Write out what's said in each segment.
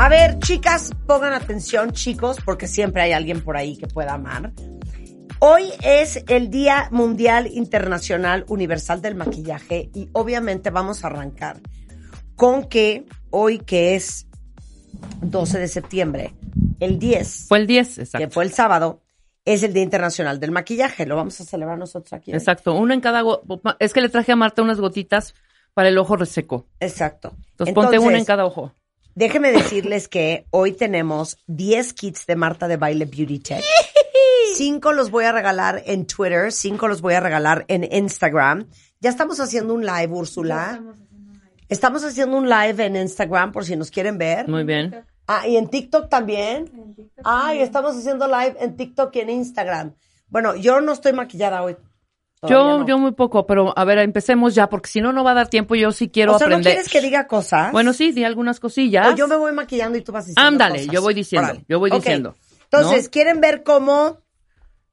A ver, chicas, pongan atención, chicos, porque siempre hay alguien por ahí que pueda amar. Hoy es el Día Mundial Internacional Universal del Maquillaje y obviamente vamos a arrancar con que hoy que es 12 de septiembre, el 10, Fue el 10, exacto. que fue el sábado, es el Día Internacional del Maquillaje. Lo vamos a celebrar nosotros aquí. ¿eh? Exacto, uno en cada... Es que le traje a Marta unas gotitas para el ojo reseco. Exacto. Entonces, ponte uno en cada ojo. Déjenme decirles que hoy tenemos 10 kits de Marta de Baile Beauty Tech. Cinco los voy a regalar en Twitter, cinco los voy a regalar en Instagram. Ya estamos haciendo un live, Úrsula. Estamos haciendo un live en Instagram por si nos quieren ver. Muy bien. Ah, y en TikTok también. Ah, y estamos haciendo live en TikTok y en Instagram. Bueno, yo no estoy maquillada hoy. Yo, no. yo muy poco, pero a ver, empecemos ya, porque si no, no va a dar tiempo. Yo sí quiero o sea, ¿no aprender. quieres que diga cosas? Bueno, sí, di algunas cosillas. O yo me voy maquillando y tú vas diciendo Ándale, cosas. yo voy diciendo, yo voy Ok. diciendo. Entonces, ¿no? ¿quieren ver cómo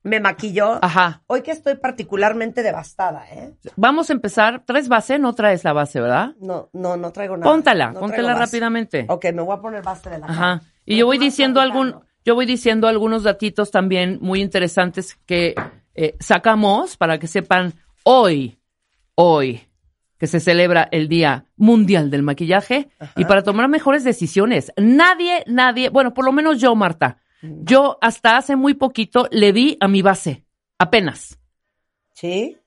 me maquillo? Ajá. Hoy que estoy particularmente devastada, ¿eh? Vamos a empezar. ¿Traes base? No traes la base, ¿verdad? No, no, no traigo nada. Póntala, No base. rápidamente. Ok, me voy a poner base de la cara. Ajá. Y yo voy diciendo algún, yo voy diciendo algunos datitos también muy interesantes que eh, sacamos para que sepan hoy, hoy, que se celebra el Día Mundial del Maquillaje y para tomar mejores decisiones. Nadie, nadie, bueno, por lo menos yo, Marta, yo hasta hace muy poquito le di a mi base, apenas, ¿Sí?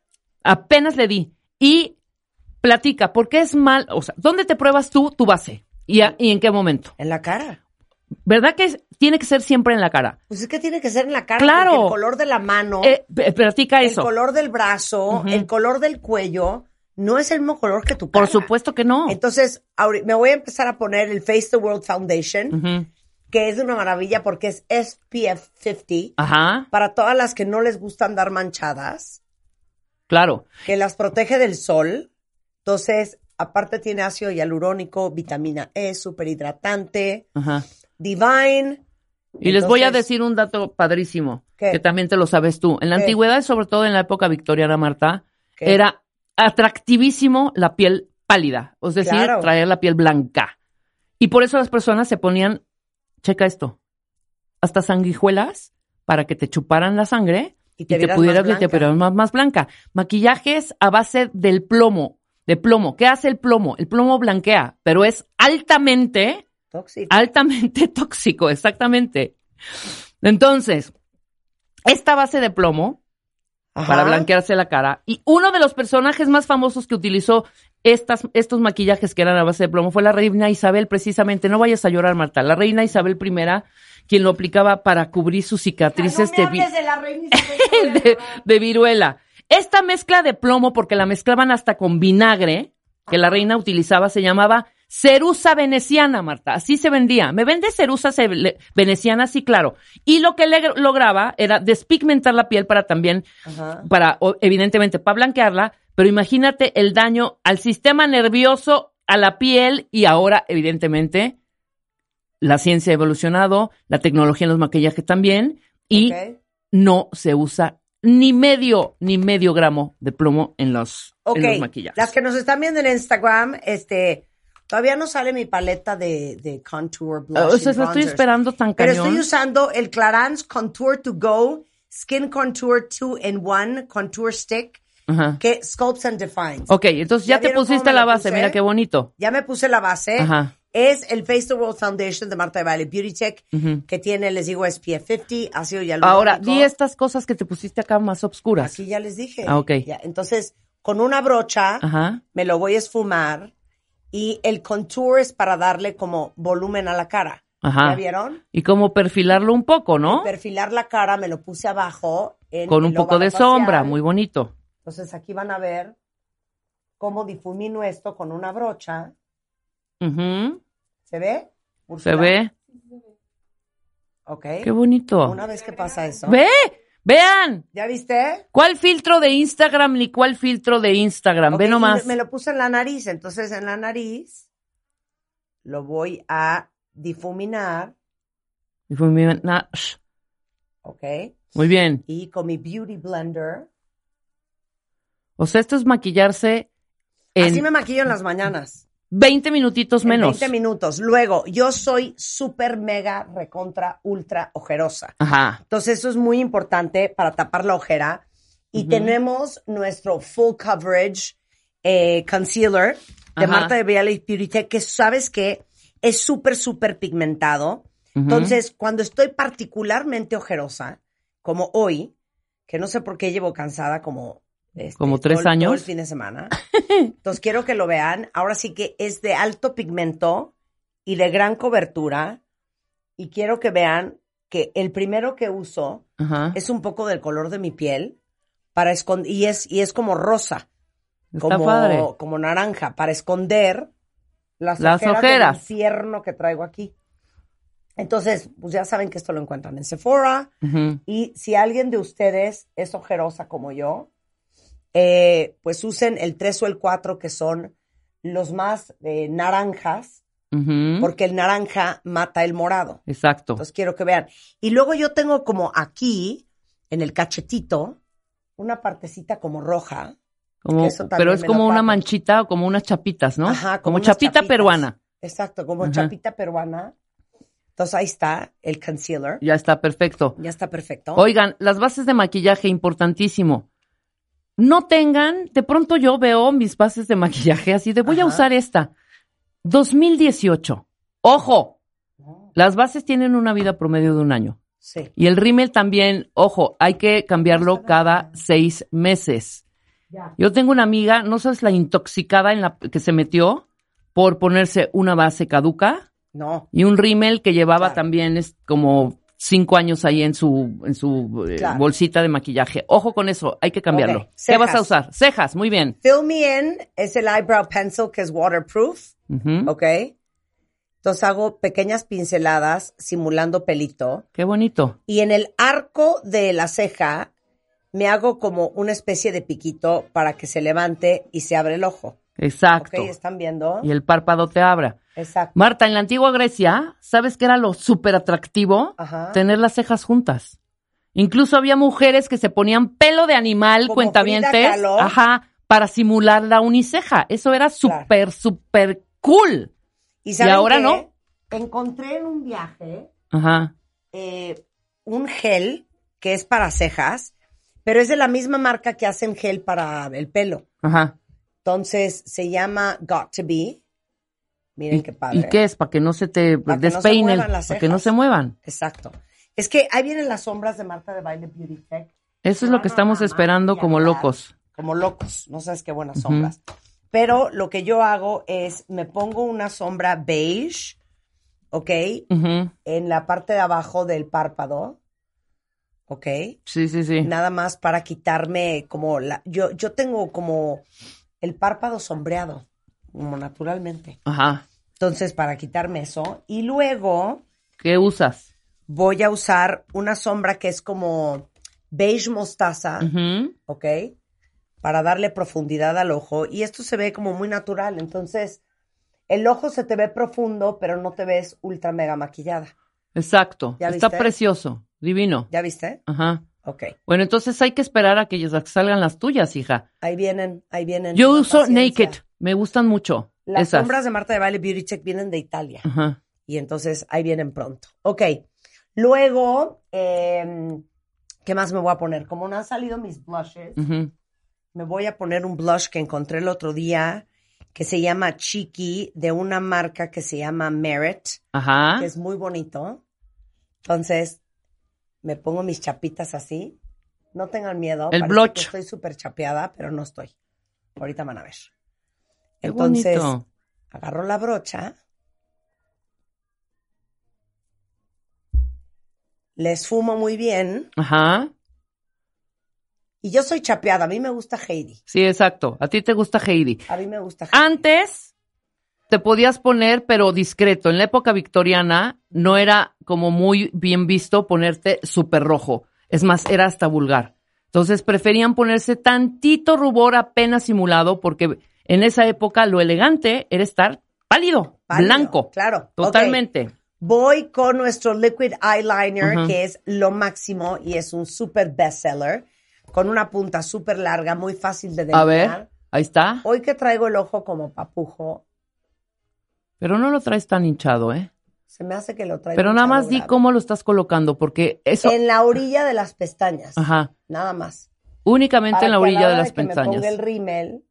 apenas le di. Y platica, ¿por qué es mal? O sea, ¿dónde te pruebas tú tu base? ¿Y, a- y en qué momento? En la cara. ¿Verdad que tiene que ser siempre en la cara? Pues es que tiene que ser en la cara. Claro. porque el color de la mano, Eh, p- platica el eso. color del brazo, el color del cuello, no es el mismo color que tu cara. Por supuesto que no. Entonces, me voy a empezar a poner el Face the World Foundation, Ujú. que es una maravilla porque es SPF 50. Ajá, Para todas las que no les gusta andar manchadas, claro. que las protege del sol. Entonces, aparte tiene ácido hialurónico, vitamina E, súper hidratante, Ajá. Divine. Y les voy a decir un dato padrísimo, ¿Qué? que también te lo sabes tú. En la ¿Qué? antigüedad, sobre todo en la época victoriana, Marta, ¿Qué? era atractivísimo la piel pálida, es decir, Claro. traer la piel blanca. Y por eso las personas se ponían, checa esto, hasta sanguijuelas para que te chuparan la sangre Y y te pudieras más y te blanca. vieras más, más blanca. Maquillajes a base del plomo, de plomo. ¿Qué hace el plomo? El plomo blanquea, pero es altamente tóxico. altamente tóxico, exactamente. Entonces, esta base de plomo Ajá. para blanquearse la cara y uno de los personajes más famosos que utilizó estas, estos maquillajes que eran a base de plomo fue la reina Isabel, precisamente. No vayas a llorar, Marta. La reina Isabel I, quien lo aplicaba para cubrir sus cicatrices Ay, no me de, vi- hables de la reina Isabel. de, de viruela. Esta mezcla de plomo, porque la mezclaban hasta con vinagre, que la reina utilizaba, se llamaba cerusa veneciana, Marta. Así se vendía. ¿Me vende cerusa veneciana? Sí, claro. Y lo que le lograba era despigmentar la piel para también, Ajá. para, evidentemente, para blanquearla, pero imagínate el daño al sistema nervioso, a la piel y ahora, evidentemente, la ciencia ha evolucionado, la tecnología en los maquillajes también, y no se usa ni medio, ni medio gramo de plomo en los, en los maquillajes. las que nos están viendo en Instagram, este, todavía no sale mi paleta de, de contour, blush Ah, o sea, lo estoy esperando tan Pero cañón. estoy usando el Clarins Contour to Go Skin Contour 2 in 1 Contour Stick Ajá. que sculpts and defines. Ok, entonces ¿Ya ya, te pusiste la base, mira qué bonito. Ya me puse la base Ajá. Es el Face the World Foundation de Marta de Baile Beauty Tech, que tiene, les digo, SPF 50, ácido hialurónico. Ahora, di estas cosas que te pusiste acá más obscuras. Aquí ya les dije. Ah, ok. Ya, Entonces, con una brocha, Ajá. me lo voy a esfumar y el contour es para darle como volumen a la cara. Ajá. ¿Ya vieron? Y como perfilarlo un poco, ¿no? Perfilar la cara, me lo puse abajo. En Con un poco de sombra, muy bonito. Entonces, aquí van a ver cómo difumino esto con una brocha. ¿Se ve? Se ve. Ok. Qué bonito. Una vez que pasa eso. ¡Ve! ¡Vean! ¿Ya viste? ¿Cuál filtro de Instagram ni cuál filtro de Instagram? Ok, Ve nomás. Me lo puse en la nariz. Entonces, en la nariz lo voy a difuminar. Shh. ¿Ok? Muy bien. Y con mi Beauty Blender. O sea, esto es maquillarse en Así me maquillo en las mañanas. 20 minutitos En menos. 20 minutos. Luego, yo soy súper, mega, recontra, ultra ojerosa. Ajá. Entonces, eso es muy importante para tapar la ojera. Y tenemos nuestro full coverage eh, concealer de Ajá. Marta de Viale Beauty que sabes que es súper, súper pigmentado. Entonces, cuando estoy particularmente ojerosa, como hoy, que no sé por qué llevo cansada como... este, Como tres todo el- todo años. el fin de semana. Entonces, quiero que lo vean. Ahora sí que es de alto pigmento y de gran cobertura. Y quiero que vean que el primero que uso Ajá. es un poco del color de mi piel para esconder y es y es como rosa, Está como padre. como naranja para esconder las, Las ojeras, ojeras. del infierno que traigo aquí. Entonces, pues ya saben que esto lo encuentran en Sephora y si alguien de ustedes es ojerosa como yo, eh, pues usen el 3 o el 4 que son los más eh, naranjas, porque el naranja mata el morado. Exacto. Entonces quiero que vean. Y luego yo tengo como aquí, en el cachetito, una partecita como roja. Como- pero es como una manchita o como unas chapitas, ¿no? Ajá, como unas chapita chapitas. peruana. Exacto, como Ajá. chapita peruana. Entonces ahí está el concealer. Ya está perfecto. Ya está perfecto. Oigan, las bases de maquillaje, importantísimo. No tengan, de pronto yo veo mis bases de maquillaje así de voy a usar esta. 2018. Ojo, las bases tienen una vida promedio de un año. Sí. Y el rímel también, ojo, hay que cambiarlo cada seis meses. Ya. Yo tengo una amiga, no sabes la intoxicada en la que se metió por ponerse una base caduca No. y un rímel que llevaba Claro. también es como cinco años ahí en su, en su eh, bolsita de maquillaje. Ojo con eso, hay que cambiarlo. ¿Qué vas a usar? Cejas, muy bien. Fill Me In es el eyebrow pencil que es waterproof. Ujú. ¿Ok? Entonces hago pequeñas pinceladas simulando pelito. Qué bonito. Y en el arco de la ceja me hago como una especie de piquito para que se levante y se abre el ojo. Exacto. ¿Están viendo? Y el párpado te abra. Exacto. Marta, en la antigua Grecia, ¿sabes qué era lo súper atractivo? Ajá. Tener las cejas juntas. Incluso había mujeres que se ponían pelo de animal, Como cuentavientes, ajá, para simular la uniceja. Eso era súper, súper cool. ¿Y, saben ahora qué? no? Encontré en un viaje Ajá. eh, un gel que es para cejas, pero es de la misma marca que hacen gel para el pelo. Ajá. Entonces se llama Got to Be. Miren ¿Y, qué padre. ¿Y qué es? Para que no se te que no para que no se muevan. Exacto. Es que ahí vienen las sombras de Marta de Baile Beauty Tech. Eso es lo que estamos esperando como locos. Como locos. No sabes qué buenas sombras. Pero lo que yo hago es me pongo una sombra beige, ¿ok? En la parte de abajo del párpado, ¿ok? Sí, sí, sí. Nada más para quitarme como la... Yo, yo tengo como el párpado sombreado, como naturalmente. Ajá. Entonces, para quitarme eso. Y luego ¿Qué usas? voy a usar una sombra que es como beige mostaza, Ujú. ¿ok? Para darle profundidad al ojo. Y esto se ve como muy natural. Entonces, el ojo se te ve profundo, pero no te ves ultra mega maquillada. Exacto. ¿Ya Está viste? precioso. Divino. ¿Ya viste? Ajá. Ok. Bueno, entonces hay que esperar a que salgan las tuyas, hija. Ahí vienen, ahí vienen. Yo uso paciencia. Naked. Me gustan mucho. Las esas. sombras de Marta de Baile Beauty Check vienen de Italia. Ajá. Y entonces ahí vienen pronto. Ok. Luego, em, ¿qué más me voy a poner? Como no han salido mis blushes, me voy a poner un blush que encontré el otro día, que se llama Chiqui de una marca que se llama Merit, Ajá. que es muy bonito. Entonces, me pongo mis chapitas así. No tengan miedo. El bloch. Estoy súper chapeada, pero no estoy. Ahorita van a ver. Qué Entonces, bonito. agarro la brocha. Le esfumo muy bien. Ajá. Y yo soy chapeada. A mí me gusta Heidi. Sí, exacto. A ti te gusta Heidi. A mí me gusta Heidi. Antes te podías poner, pero discreto. En la época victoriana no era como muy bien visto ponerte súper rojo. Es más, era hasta vulgar. Entonces preferían ponerse tantito rubor apenas simulado porque en esa época lo elegante era estar pálido, Pálido, blanco. claro. Totalmente. Voy con nuestro liquid eyeliner, que es lo máximo y es un super bestseller, con una punta súper larga, muy fácil de A delinear. ver, ahí está. Hoy que traigo el ojo como papujo, Pero no lo traes tan hinchado, ¿eh? se me hace que lo traigo Pero nada más di grave. cómo lo estás colocando porque eso, En la orilla de las pestañas. ajá, Nada más. únicamente Para en la que a orilla de las que me pestañas. ponga el rímel,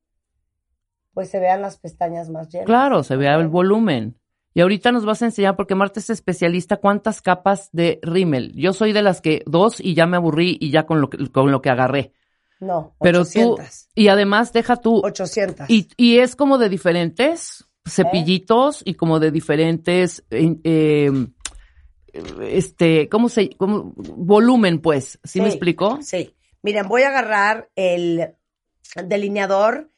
pues se vean las pestañas más llenas. Claro, se vea el volumen. Y ahorita nos vas a enseñar, porque Marta es especialista, cuántas capas de rímel. Yo soy de las que dos y ya me aburrí y ya con lo que, con lo que agarré. No, Pero 800. tú, y además deja tú, 800. y, y es como de diferentes cepillitos y como de diferentes, eh, eh, este, ¿cómo se, cómo, volumen pues? ¿Sí, me explico? Sí. Miren, voy a agarrar el delineador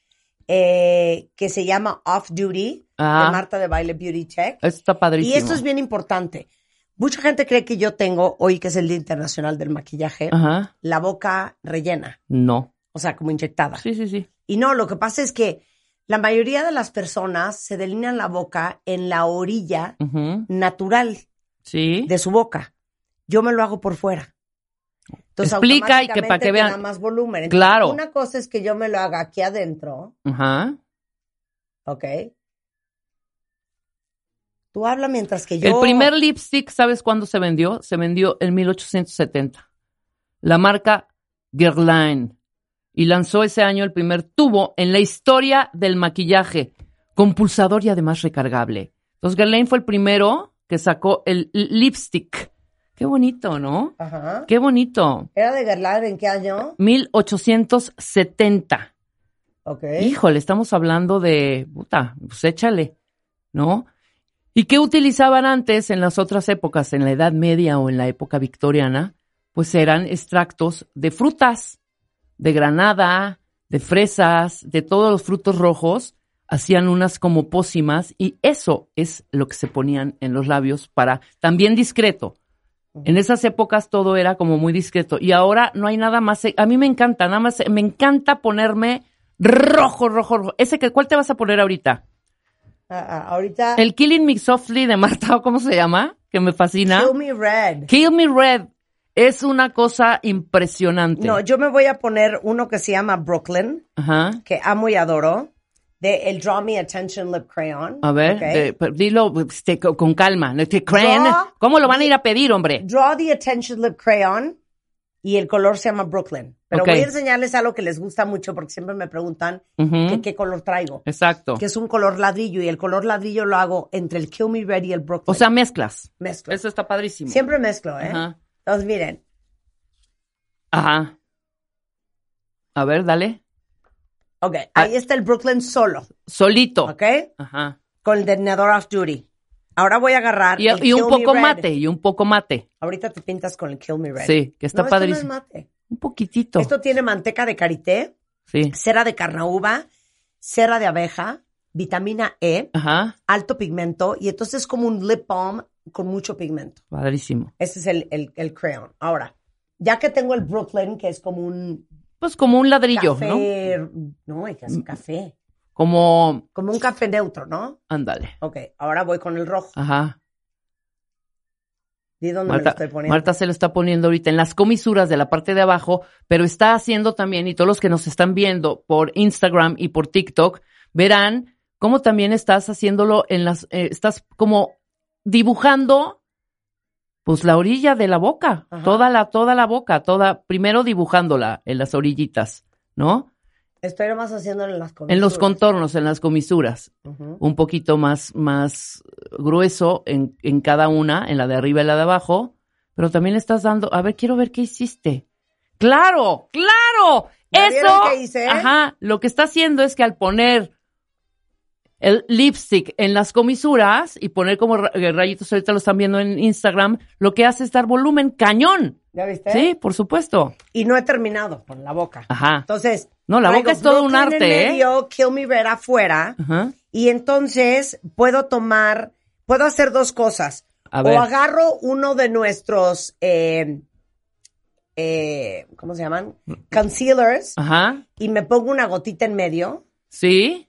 eh, que se llama Off Duty Ah. de Marta de Baile Beauty Check. Esto está padrísimo. Y esto es bien importante. Mucha gente cree que yo tengo, hoy que es el Día Internacional del Maquillaje, Ajá, la boca rellena, no. o sea, como inyectada. Sí, sí, sí. Y no, lo que pasa es que la mayoría de las personas se delinean la boca en la orilla natural Sí. de su boca. Yo me lo hago por fuera. Entonces, Explica y que para que vean- más volumen. Entonces, Claro. Una cosa es que yo me lo haga aquí adentro, Ajá. ¿ok? Tú habla mientras que yo... El primer lipstick, ¿sabes cuándo se vendió? Se vendió en 1870. La marca Guerlain. Y lanzó ese año el primer tubo en la historia del maquillaje, con pulsador y además recargable. Entonces Guerlain fue el primero que sacó el lipstick. Qué bonito, ¿no? Ajá. Qué bonito. ¿Era de Guerlain en qué año? 1870. Ok. Híjole, estamos hablando de, puta, pues échale, ¿no? ¿Y qué utilizaban antes en las otras épocas, en la Edad Media o en la época victoriana? Pues eran extractos de frutas, de granada, de fresas, de todos los frutos rojos, hacían unas como pócimas y eso es lo que se ponían en los labios para, también discreto. En esas épocas todo era como muy discreto y ahora no hay nada más. A mí me encanta, nada más, me encanta ponerme rojo, rojo, rojo. Ese que, ¿cuál te vas a poner ahorita? Ah, ah, ahorita... El Killing Me Softly de Marta, ¿o ¿cómo se llama? Que me fascina. Kill Me Red. Kill Me Red. Es una cosa impresionante. No, yo me voy a poner uno que se llama Brooklyn, Ajá. que amo y adoro, de el Draw Me Attention Lip Crayon. A ver, pero dilo este, co- con calma. Este, crayon. Draw ¿Cómo lo van a ir a pedir, hombre? Draw the Attention Lip Crayon y el color se llama Brooklyn. Pero voy a enseñarles algo que les gusta mucho porque siempre me preguntan que qué color traigo. Exacto. Que es un color ladrillo y el color ladrillo lo hago entre el Kill Me Red y el Brooklyn. O sea, mezclas. mezclo. Eso está padrísimo. Siempre mezclo, ¿eh? Ajá. Entonces, miren, Ajá. A ver, dale. ok, Ah. ahí está el Brooklyn solo, Solito. ¿ok? Ajá. Con el delineador off duty. Ahora voy a agarrar Y, el y un Kill Me poco Red. mate, y un poco mate. Ahorita te pintas con el Kill Me Red. Sí, que está no, padrísimo. Esto no es mate. Un poquitito. Esto tiene manteca de karité, Sí. cera de carnaúba, cera de abeja, vitamina E, Ajá. alto pigmento y entonces es como un lip balm con mucho pigmento. Padrísimo. Ese es el, el, el crayon. Ahora, ya que tengo el Brooklyn, que es como un Pues como un ladrillo, ¿no? café, no, hay que hacer café, Como, como un café neutro, ¿no? ándale. Ok, ahora voy con el rojo. Ajá. Di dónde me lo estoy poniendo. Marta se lo está poniendo ahorita en las comisuras de la parte de abajo, pero está haciendo también, y todos los que nos están viendo por Instagram y por TikTok, verán cómo también estás haciéndolo en las, eh, estás como dibujando, pues la orilla de la boca, Ajá. toda la, toda la boca, toda, primero dibujándola en las orillitas, ¿no? Estoy nomás haciéndolo en las comisuras. en los contornos, en las comisuras. Un poquito más, más grueso en, en cada una, en la de arriba y la de abajo. Pero también le estás dando, a ver, quiero ver qué hiciste. ¡Claro! ¡Claro! ¿Ya Eso. qué hice? Ajá. Lo que está haciendo es que al poner el lipstick en las comisuras y poner como eh, rayitos, ahorita lo están viendo en Instagram, lo que hace es dar volumen cañón. ¿Ya viste? Sí, por supuesto. Y no he terminado con la boca. Ajá. Entonces. No, la boca es todo un Brooklyn en arte, ¿eh? medio, Kill Me Red afuera. Ajá. Y entonces puedo tomar, puedo hacer dos cosas. A ver. O agarro uno de nuestros, eh, eh, ¿cómo se llaman? Concealers Ajá. y me pongo una gotita en medio. Sí.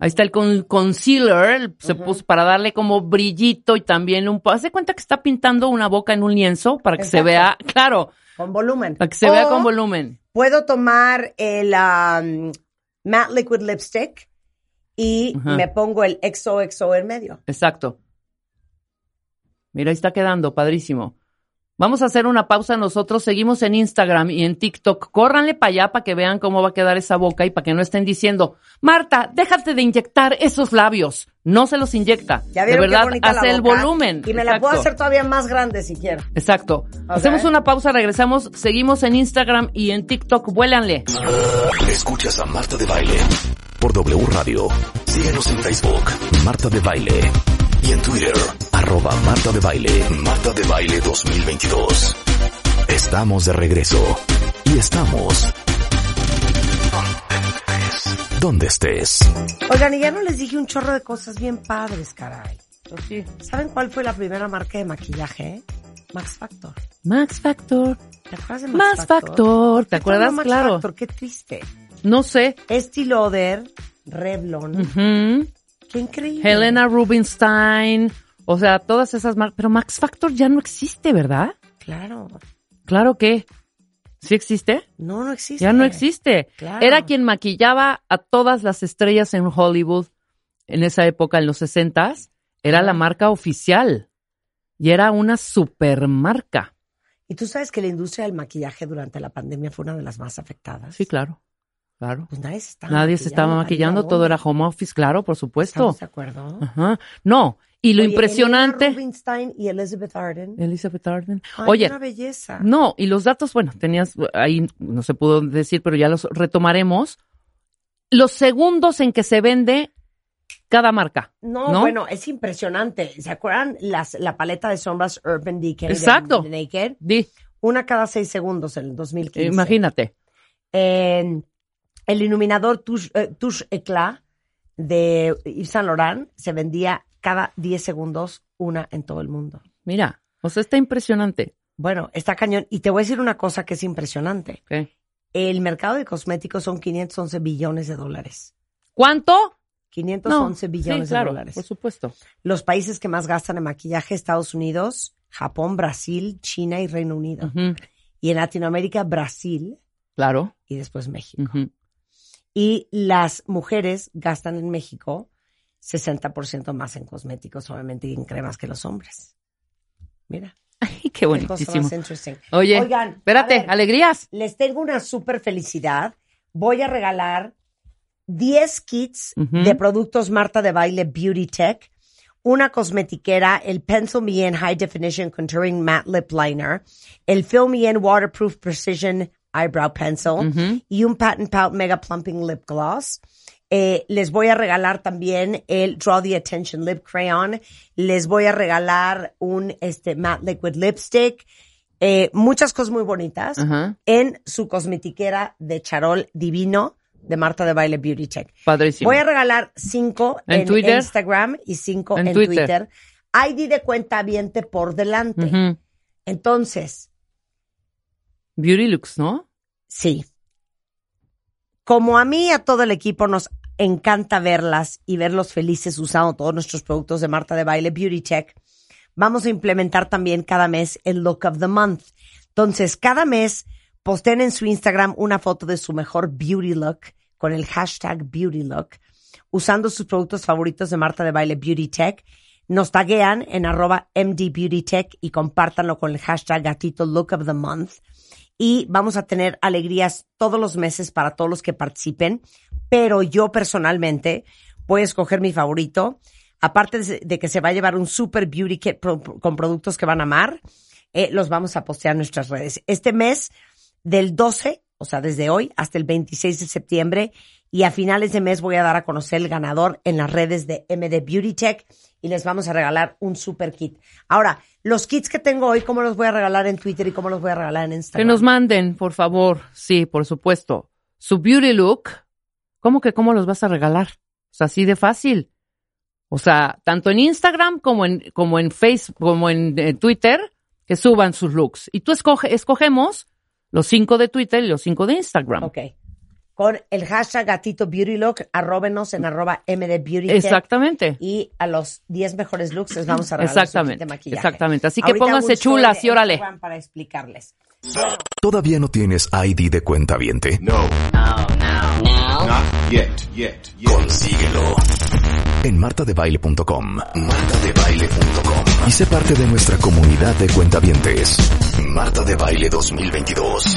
Ahí está el con- concealer, se puso para darle como brillito y también un poco. Hace cuenta que está pintando una boca en un lienzo para que se vea, claro, Con volumen. para que se vea con volumen. Puedo tomar el um, matte liquid lipstick y me pongo el XOXO en medio. Exacto. Mira, ahí está quedando, padrísimo. Vamos a hacer una pausa nosotros, seguimos en Instagram y en TikTok. Córranle para allá para que vean cómo va a quedar esa boca y para que no estén diciendo, Marta, déjate de inyectar esos labios. No se los inyecta. ¿Ya de verdad, hace el volumen. Y me la puedo hacer todavía más grande si quiero. Exacto. Hacemos una pausa, regresamos, seguimos en Instagram y en TikTok. Vuélanle. Escuchas a Marta de Baile por W Radio. Síguenos en Facebook, Marta de Baile. Y en Twitter, arroba Marta de Baile. Marta de Baile 2022. Estamos de regreso. Y estamos... Donde estés. Oigan, y ya no les dije un chorro de cosas bien padres, caray. Pues sí. ¿Saben cuál fue la primera marca de maquillaje? Max Factor. Max Factor. ¿Te acuerdas de Max, Max Factor. ¿Te ¿Cuándo acuerdas? Max Claro. Factor? Qué triste. No sé. Estee Lauder, Revlon. Qué increíble. Helena Rubinstein. O sea, todas esas marcas. Pero Max Factor ya no existe, ¿verdad? Claro. Claro que. ¿Sí existe? No, no existe. Ya no existe. Claro. Era quien maquillaba a todas las estrellas en Hollywood en esa época, en los sesentas. Era la marca oficial. Y era una supermarca. Y tú sabes que la industria del maquillaje durante la pandemia fue una de las más afectadas. Sí, claro. Claro. Pues nadie se estaba Nadie se estaba maquillando, todo era home office, claro, por supuesto. ¿Estamos de acuerdo? Ajá. No, y lo Oye, impresionante. Elena Rubinstein y Elizabeth Arden. Elizabeth Arden. Ay, Oye, una belleza. no, y los datos, bueno, tenías ahí, no se pudo decir, pero ya los retomaremos. Los segundos en que se vende cada marca. No, ¿no? bueno, es impresionante. ¿Se acuerdan las, la paleta de sombras Urban Decay de- Exacto. de Naked? Di, Una cada seis segundos en el 2015. imagínate. En el iluminador Touche, eh, Touche Eclat de Yves Saint Laurent se vendía cada 10 segundos una en todo el mundo. Mira, o sea, está impresionante. Bueno, está cañón. Y te voy a decir una cosa que es impresionante. ¿Qué? El mercado de cosméticos son 511 billones de dólares. ¿Cuánto? 511 No, billones sí, claro, de dólares. por supuesto. Los países que más gastan en maquillaje, Estados Unidos, Japón, Brasil, China y Reino Unido. Y en Latinoamérica, Brasil Claro. y después México. Y las mujeres gastan en México 60% más en cosméticos, obviamente, y en cremas que los hombres. Mira, Ay, qué interesting. Oye, Oigan, espérate, ver, alegrías. les tengo una super felicidad. Voy a regalar 10 kits de productos Marta de Baile Beauty Tech, una cosmetiquera, el Pencil Me In High Definition Contouring Matte Lip Liner, el Fill Me In Waterproof Precision Eyebrow Pencil y un Pat and Pout Mega Plumping Lip Gloss. Eh, les voy a regalar también el Draw the Attention Lip Crayon. Les voy a regalar un este, Matte Liquid Lipstick. Eh, muchas cosas muy bonitas en su cosmetiquera de charol divino de Marta de Baile Beauty Tech. Padrísimo. Voy a regalar cinco ¿En en, Twitter? Instagram y cinco En en, Twitter. Twitter. ID de cuenta viente por delante. Entonces, Beauty Looks, ¿no? Sí. Como a mí y a todo el equipo nos encanta verlas y verlos felices usando todos nuestros productos de Marta de Baile Beauty Tech, vamos a implementar también cada mes el Look of the Month. Entonces, cada mes posten en su Instagram una foto de su mejor beauty look con el hashtag beauty look, usando sus productos favoritos de Marta de Baile Beauty Tech. Nos taguean en arroba MD Beauty y compártanlo con el hashtag gatito look of the month. Y vamos a tener alegrías todos los meses para todos los que participen, pero yo personalmente voy a escoger mi favorito, aparte de que se va a llevar un super beauty kit con productos que van a amar, eh, los vamos a postear en nuestras redes. Este mes del 12, o sea, desde hoy hasta el 26 de septiembre, y a finales de mes voy a dar a conocer el ganador en las redes de MD Beauty Tech y les vamos a regalar un super kit. Ahora, los kits que tengo hoy, ¿cómo los voy a regalar en Twitter y cómo los voy a regalar en Instagram? Que nos manden, por favor. Sí, por supuesto. Su beauty look. ¿Cómo que cómo los vas a regalar? O sea, así de fácil. O sea, tanto en Instagram como en, como en Facebook, como en, en Twitter, que suban sus looks. Y tú escoge, escogemos los cinco de Twitter y los cinco de Instagram. Ok con el hashtag gatito beauty look, arróbenos en arroba mdbeauty. Exactamente. Y a los 10 mejores looks les vamos a regalar exactamente, de maquillaje. Exactamente. Así que pónganse chulas y órale. Para explicarles. ¿Todavía no tienes ID de cuenta viente? No. No, no, no. Not yet, yet, yet. Consíguelo. En martadebaile.com. Martadebaile.com. Y sé parte de nuestra comunidad de cuentavientes. Marta de Baile 2022.